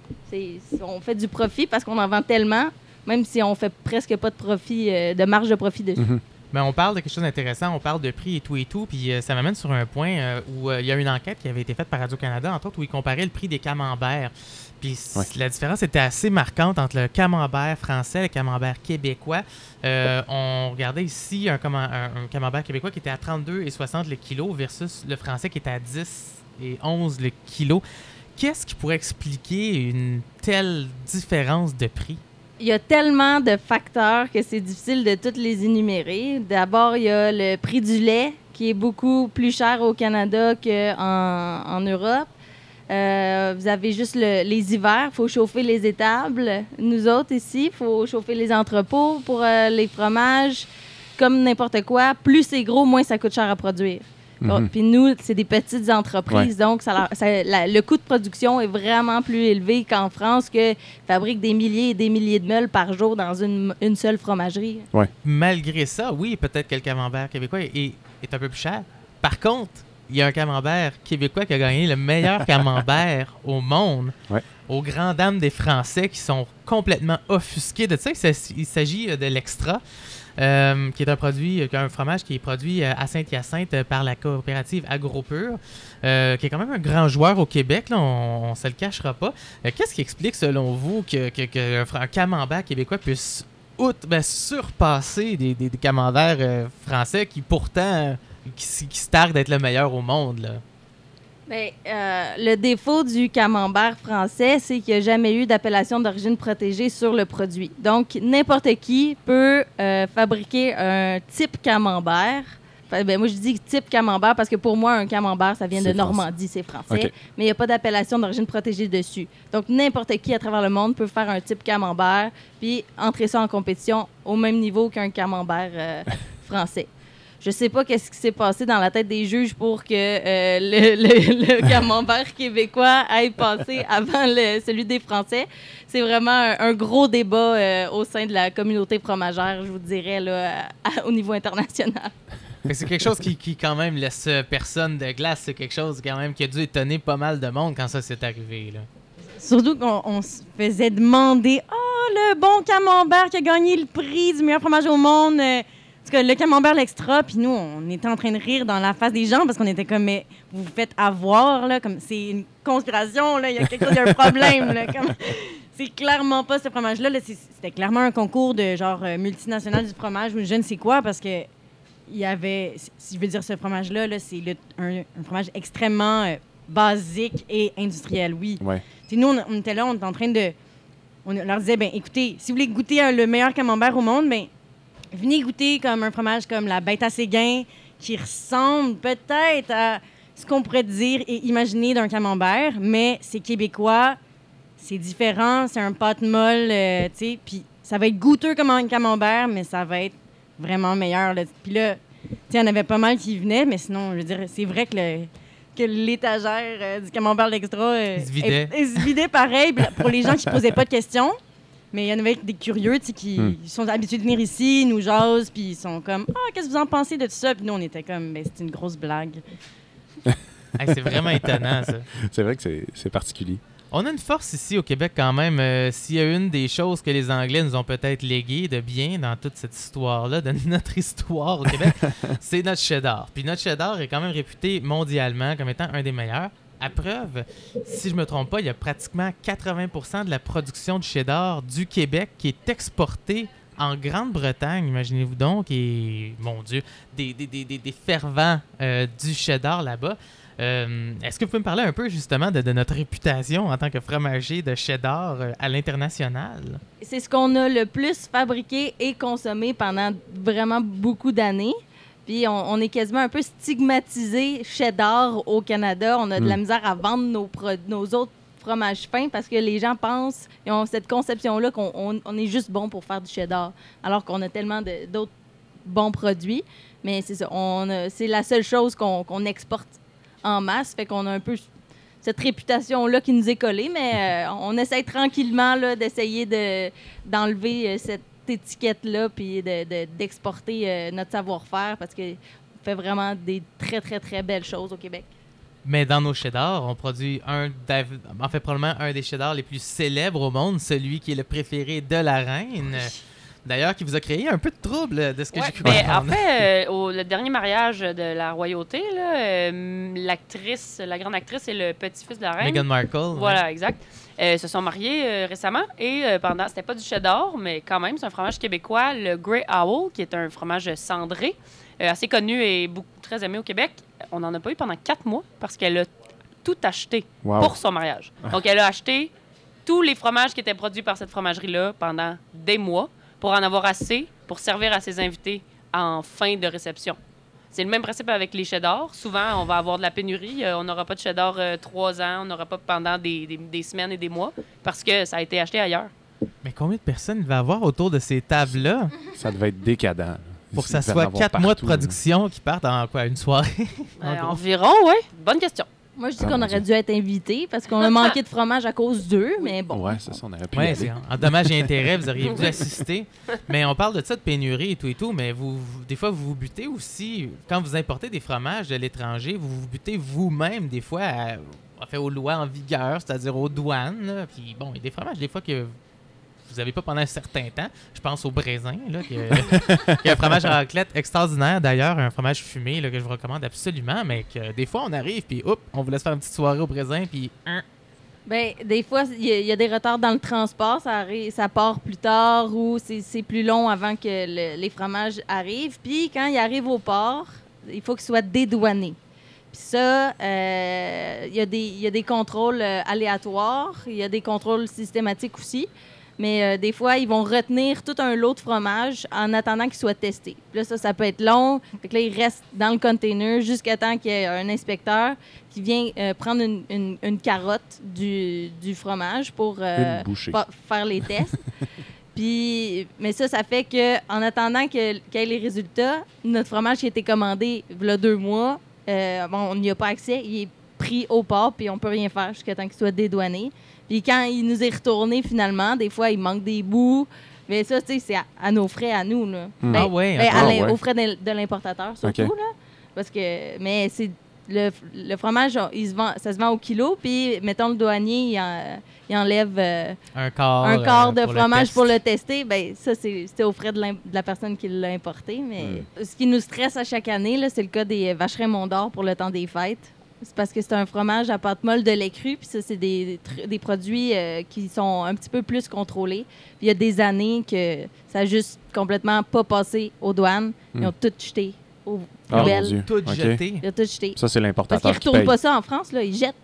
On fait du profit parce qu'on en vend tellement, même si on fait presque pas de profit, euh, de marge de profit dessus. Mhm. Mais on parle de quelque chose d'intéressant, on parle de prix et tout et tout, puis euh, ça m'amène sur un point euh, où euh, il y a une enquête qui avait été faite par Radio-Canada, entre autres, où ils comparaient le prix des camemberts. Puis Ouais. la différence était assez marquante entre le camembert français et le camembert québécois. Euh, on regardait ici un, comment- un- un camembert québécois qui était à 32,60 le kilo versus le français qui était à 10 et 11 le kilo. Qu'est-ce qui pourrait expliquer une telle différence de prix? Il y a tellement de facteurs que c'est difficile de toutes les énumérer. D'abord, il y a le prix du lait qui est beaucoup plus cher au Canada qu'en en Europe. Euh, vous avez juste le- les hivers, il faut chauffer les étables. Nous autres ici, il faut chauffer les entrepôts pour euh, les fromages. Comme n'importe quoi, plus c'est gros, moins ça coûte cher à produire. Mhm. Puis nous, c'est des petites entreprises, donc ça leur- ça- la- le coût de production est vraiment plus élevé qu'en France, que fabriquent des milliers et des milliers de meules par jour dans une, une seule fromagerie. Malgré ça, oui, peut-être que le camembert québécois est, est un peu plus cher. Par contre, il y a un camembert québécois qui a gagné le meilleur [LAUGHS] camembert au monde. Ouais. Aux grandes dames des Français qui sont complètement offusqués de ça. Il s'agit euh, de l'Extra, euh, qui est un produit, euh, un fromage qui est produit euh, à Saint-Hyacinthe par la coopérative AgroPure, euh, qui est quand même un grand joueur au Québec, on ne se le cachera pas. Qu'est-ce qui explique, selon vous, que, que- camembert québécois puisse outre, ben, surpasser des, des, camemberts français qui pourtant qui se targuent d'être le meilleur au monde. Là? Ben, euh, le défaut du camembert français, c'est qu'il n'y a jamais eu d'appellation d'origine protégée sur le produit. Donc, n'importe qui peut euh, fabriquer un type camembert. Enfin, ben, moi, je dis type camembert parce que pour moi, un camembert, ça vient de français. Normandie, c'est français. Mais il n'y a pas d'appellation d'origine protégée dessus. Donc, n'importe qui à travers le monde peut faire un type camembert puis entrer ça en compétition au même niveau qu'un camembert euh, [LAUGHS] français. Je sais pas qu'est-ce qui s'est passé dans la tête des juges pour que euh, le, le- le [LAUGHS] camembert québécois aille passer avant le- celui des Français. C'est vraiment un, un gros débat euh, au sein de la communauté fromagère, je vous dirais, là, à- au niveau international. C'est quelque chose qui, qui, quand même laisse personne de glace. C'est quelque chose quand même qui a dû étonner pas mal de monde quand ça s'est arrivé. Là. Surtout qu'on on se faisait demander Oh, le bon camembert qui a gagné le prix du meilleur fromage au monde. euh, tout cas, le camembert l'extra. Puis nous, on était en train de rire dans la face des gens parce qu'on était comme Mais vous vous faites avoir, là, comme c'est une conspiration, là. Il y a quelque chose, il y a un problème, là. comme- C'est clairement pas ce fromage-là. là, C'était clairement un concours de genre euh, multinational du fromage ou je ne sais quoi parce que il y avait, si je veux dire ce fromage-là, là, c'est un, un fromage extrêmement euh, basique et industriel, oui. Ouais. Nous, on, on était là, on était en train de. On leur disait, ben écoutez, si vous voulez goûter le meilleur camembert au monde, ben venez goûter comme un fromage comme la bête à séguin, qui ressemble peut-être à ce qu'on pourrait dire et imaginer d'un camembert, mais c'est québécois, c'est différent, c'est un pâte molle, euh, tu sais, puis ça va être goûteux comme un camembert, mais ça va être vraiment meilleur. Puis là, tu sais, il y en avait pas mal qui venaient, mais sinon, je veux dire, c'est vrai que le que l'étagère euh, du camembert l'extra euh, se vidait. pareil pour les gens qui posaient pas de questions. Mais il y en avait des curieux qui Hmm. sont habitués de venir ici, nous jasent, puis ils sont comme Ah, qu'est-ce que vous en pensez de tout ça? Puis nous, on était comme Ben, c'est une grosse blague. [LAUGHS] Hey, c'est vraiment étonnant, ça. C'est vrai que c'est- c'est particulier. On a une force ici au Québec quand même. euh, S'il y a une des choses que les Anglais nous ont peut-être léguées de bien dans toute cette histoire-là, de [LAUGHS] notre histoire au Québec, [LAUGHS] c'est notre cheddar. Puis notre cheddar est quand même réputé mondialement comme étant un des meilleurs. À preuve, si je me trompe pas, il y a pratiquement 80% de la production de cheddar du Québec qui est exportée en Grande-Bretagne, imaginez-vous donc, et mon Dieu, des, des, des, des, des fervents euh, du cheddar là-bas. Euh, Est-ce que vous pouvez me parler un peu justement de, de notre réputation en tant que fromager de cheddar euh, à l'international? C'est ce qu'on a le plus fabriqué et consommé pendant vraiment beaucoup d'années. Puis on, on est quasiment un peu stigmatisé cheddar au Canada. On a de la Mm. misère à vendre nos, pro- nos autres fromages fins parce que les gens pensent, ils ont cette conception-là qu'on on- on est juste bon pour faire du cheddar, alors qu'on a tellement d'autres bons produits. Mais c'est ça, c'est la seule chose qu'on exporte en masse, fait qu'on a un peu cette réputation-là qui nous est collée, mais euh, on essaie tranquillement d'essayer de, d'enlever euh, cette étiquette-là puis de- de- d'exporter euh, notre savoir-faire parce qu'on fait vraiment des très, très, très belles choses au Québec. Mais dans nos cheddars, on produit un, en fait probablement un des cheddars les plus célèbres au monde, celui qui est le préféré de la reine. D'ailleurs, qui vous a créé un peu de trouble de ce que Ouais, j'ai pu ben, en comprendre. fait, euh, au le dernier mariage de la royauté, euh, l'actrice, la grande actrice et le petit-fils de la reine. Meghan Markle. ouais. Voilà, exact. Euh, se sont mariés euh, récemment et euh, pendant, c'était pas du cheddar, mais quand même, c'est un fromage québécois, le Grey Owl, qui est un fromage cendré, euh, assez connu et beaucoup, très aimé au Québec. On n'en a pas eu pendant quatre mois parce qu'elle a tout acheté Wow. pour son mariage. Donc, elle a acheté tous les fromages qui étaient produits par cette fromagerie-là pendant des mois pour en avoir assez pour servir à ses invités en fin de réception. C'est le même principe avec les cheddars. Souvent, on va avoir de la pénurie. Euh, on n'aura pas de cheddar euh, trois ans, on n'aura pas pendant des, des- des semaines et des mois parce que ça a été acheté ailleurs. Mais combien de personnes il va y avoir autour de ces tables-là? Ça devait être décadent. pour que ça soit quatre mois de production qui partent en quoi, une soirée? [LAUGHS] En Euh, gros. environ, oui. Bonne question. Moi, je dis Ah, qu'on aurait Dieu. dû être invités parce qu'on a manqué de fromage à cause d'eux, mais bon. Ouais, c'est ça, on aurait pu aller. c'est en dommage et intérêt, vous auriez dû assister. Mais on parle de ça, de pénurie et tout et tout, mais vous, vous- des fois, vous vous butez aussi, quand vous importez des fromages de l'étranger, vous vous butez vous-même, des fois, à, à faire aux lois en vigueur, c'est-à-dire aux douanes. là. Puis bon, il y a des fromages, des fois, que vous n'avez pas pendant un certain temps. Je pense au Brésin, là, qui, [LAUGHS] qui a un fromage à raclette extraordinaire, d'ailleurs, un fromage fumé là, que je vous recommande absolument, mais que des fois, on arrive, puis hop, on vous laisse faire une petite soirée au Brésin, puis... hein, Ben, des fois, il y, a- des retards dans le transport, ça, arri- ça part plus tard ou c'est plus long avant que le- les fromages arrivent. Puis quand ils arrivent au port, il faut qu'ils soient dédouanés. Puis ça, euh, il y, a des- il y a des contrôles euh, aléatoires, il y a des contrôles systématiques aussi. Mais euh, des fois, ils vont retenir tout un lot de fromage en attendant qu'il soit testé. Puis là, ça, ça peut être long. Fait que là, il reste dans le container jusqu'à temps qu'il y ait un inspecteur qui vient euh, prendre une, une- une carotte du, du fromage pour euh, faire les tests. [LAUGHS] Puis, mais ça, ça fait que en attendant qu'il y ait les résultats, notre fromage qui a été commandé il y a deux mois, bon, on n'y a pas accès. Il est pris au port, puis on peut rien faire jusqu'à temps qu'il soit dédouané. Puis quand il nous est retourné finalement, des fois, il manque des bouts. Mais ça, tu sais, c'est à, à nos frais, à nous. Là. Hmm. Ah ouais, ben, à Ah ouais. aux frais de, de l'importateur, surtout. Là, parce que, mais c'est le, le fromage, il se vend, ça se vend au kilo, puis mettons le douanier, il, en- il enlève euh, un quart, un quart euh, de le fromage pour le tester. Ben ça, c'est aux frais de, la personne qui l'a importé. Mais ce qui nous stresse à chaque année, c'est le cas des vacherins Mont d'Or pour le temps des fêtes. C'est parce que c'est un fromage à pâte molle de lait cru, puis ça, c'est des, des produits euh, qui sont un petit peu plus contrôlés. Puis il y a des années que ça a juste complètement pas passé aux douanes. Ils Hmm. ont tout jeté aux Ah, poubelles. Tout jeté. Ils ont tout jeté. Ça, c'est Parce l'importateur qu'ils qui retournent paye. pas ça en France, là. Ils jettent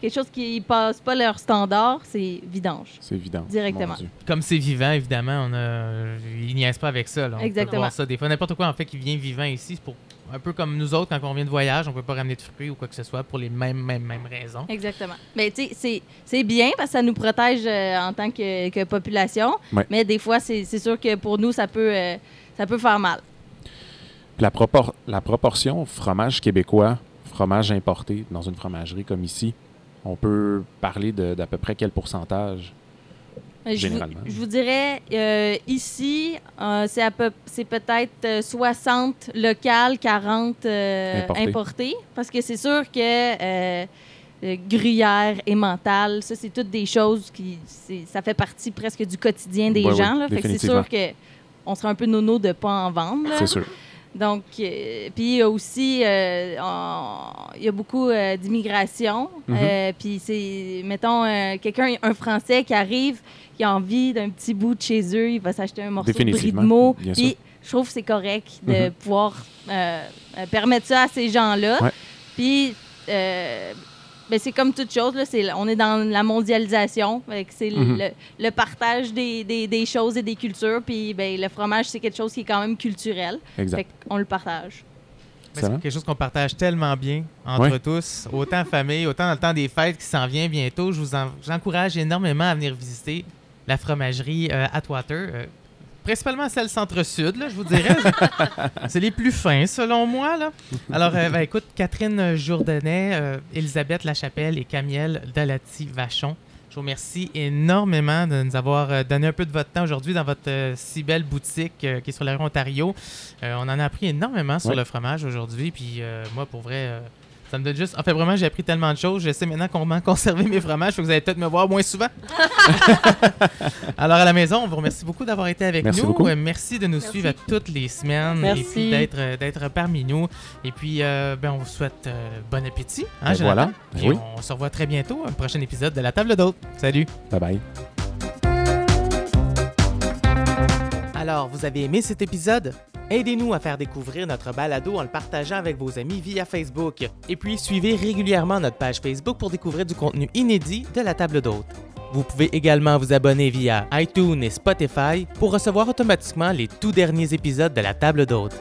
quelque chose qui passe pas leur standard, c'est vidange. C'est évident. Directement. Comme c'est vivant, évidemment, on a... ils niaisent pas avec ça. Là. On peut Exactement. voir ça. Des fois, n'importe quoi, en fait, qui vient vivant ici, c'est pour... un peu comme nous autres, quand on vient de voyage, on peut pas ramener de fruits ou quoi que ce soit pour les mêmes, mêmes, mêmes raisons. Exactement. Mais tu sais, c'est- c'est bien parce que ça nous protège euh, en tant que, que population. Ouais. Mais des fois, c'est c'est sûr que pour nous, ça peut, euh, ça peut faire mal. Puis La, propor- la proportion fromage québécois, fromage importé dans une fromagerie comme ici, on peut parler d'à peu près quel pourcentage? Je vous, Généralement? je vous dirais, euh, ici, euh, c'est à peu- c'est peut-être euh, 60 locales, 40 euh, Importé. importés. Parce que c'est sûr que euh, euh, gruyère, emmental, ça, c'est toutes des choses qui... Ça fait partie presque du quotidien des Ouais, ouais, gens. là. Fait que c'est sûr que on serait un peu nono de pas en vendre. là. C'est sûr. Donc, euh, puis il y a aussi, euh, on- il y a beaucoup euh, d'immigration. Mhm. Puis c'est, mettons, quelqu'un, un Français qui arrive, qui a envie d'un petit bout de chez eux, il va s'acheter un morceau de brie de mots. Puis je trouve que c'est correct de Mhm. pouvoir permettre ça à ces gens-là. Puis, c'est comme toute chose, là, c'est, on est dans la mondialisation. C'est le- Mhm. le, le partage des, des- des choses et des cultures. Puis ben, le fromage, c'est quelque chose qui est quand même culturel. Exact. Fait qu'on le partage. C'est quelque chose qu'on partage tellement bien entre Ouais. tous, autant en famille, autant dans le temps des fêtes qui s'en vient bientôt. Je vous en- j'encourage énormément à venir visiter la fromagerie euh, Atwater. euh, principalement celle centre-sud, là, je vous dirais. [LAUGHS] c'est les plus fins, selon moi. Là. Alors, euh, ben, écoute, Catherine Jourdanet, euh, Elisabeth Lachapelle et Camiel Dalati-Vachon, je vous remercie énormément de nous avoir euh, donné un peu de votre temps aujourd'hui dans votre euh, si belle boutique qui est sur la rue Ontario. On en a appris énormément sur Ouais. le fromage aujourd'hui. Puis moi, pour vrai, ça me donne juste. En fait, vraiment, j'ai appris tellement de choses. Je sais maintenant comment [LAUGHS] conserver mes fromages. Fait que vous allez peut-être me voir moins souvent. [LAUGHS] Alors, à la maison, on vous remercie beaucoup d'avoir été avec Merci nous. beaucoup. Euh, merci de nous Merci. suivre à toutes les semaines. Merci. Et puis d'être, euh, d'être parmi nous. Et puis, euh, ben, on vous souhaite euh, bon appétit. Hein, Ben voilà. Ben Puis oui. on se revoit très bientôt. Un prochain épisode de La Table d'Hôte. Salut. Bye bye. Alors, vous avez aimé cet épisode? Aidez-nous à faire découvrir notre balado en le partageant avec vos amis via Facebook. Et puis, suivez régulièrement notre page Facebook pour découvrir du contenu inédit de la table d'hôte. Vous pouvez également vous abonner via iTunes et Spotify pour recevoir automatiquement les tout derniers épisodes de la table d'hôte.